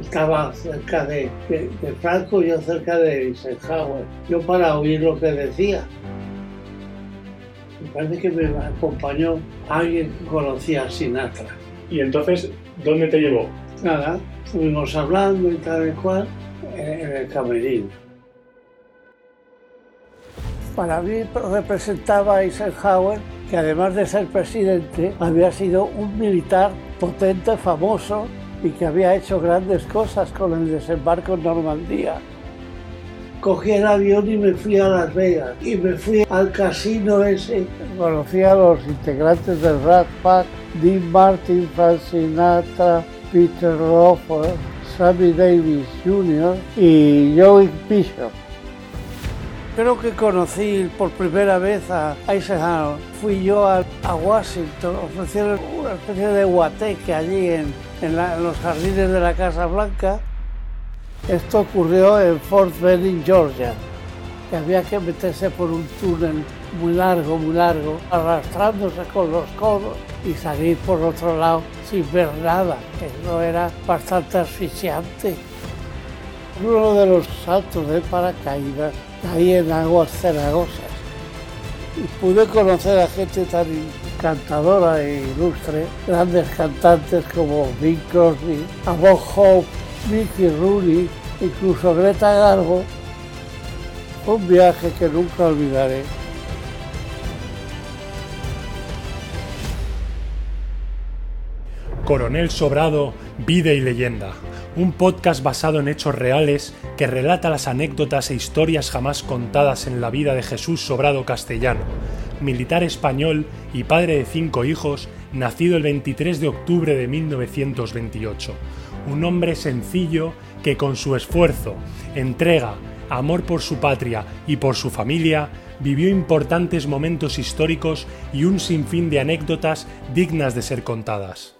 estaba cerca de, de, Franco, yo cerca de Eisenhower, yo para oír lo que decía. Me parece que me acompañó alguien que conocía a Sinatra. ¿Y entonces dónde te llevó? Nada, estuvimos hablando y tal y cual en el camerino. Para mí representaba a Eisenhower que además de ser presidente había sido un militar potente, famoso y que había hecho grandes cosas con el desembarco en Normandía. Cogí el avión y me fui a Las Vegas y me fui al casino ese. Conocí a los integrantes del Rat Pack, Dean Martin, Frank Sinatra, Peter Lawford, Sammy Davis Jr. y Joey Bishop. Creo que conocí por primera vez a Eisenhower. Fui yo a, Washington, ofrecieron una especie de guateque allí en, los jardines de la Casa Blanca. Esto ocurrió en Fort Benning, Georgia, que había que meterse por un túnel muy largo, muy largo, arrastrándose con los codos y salir por otro lado sin ver nada, que no era bastante asfixiante. Uno de los saltos de paracaídas ahí en aguas cenagosas. Y pude conocer a gente tan encantadora e ilustre, grandes cantantes como Bing Crosby, a Bob Hope, Mickey Rooney, incluso Greta Garbo. Un viaje que nunca olvidaré. Coronel Sobrado, Vida y Leyenda, un podcast basado en hechos reales que relata las anécdotas e historias jamás contadas en la vida de Jesús Sobrado Castellano, militar español y padre de cinco hijos, nacido el 23 de octubre de 1928. Un hombre sencillo que con su esfuerzo, entrega, amor por su patria y por su familia, vivió importantes momentos históricos y un sinfín de anécdotas dignas de ser contadas.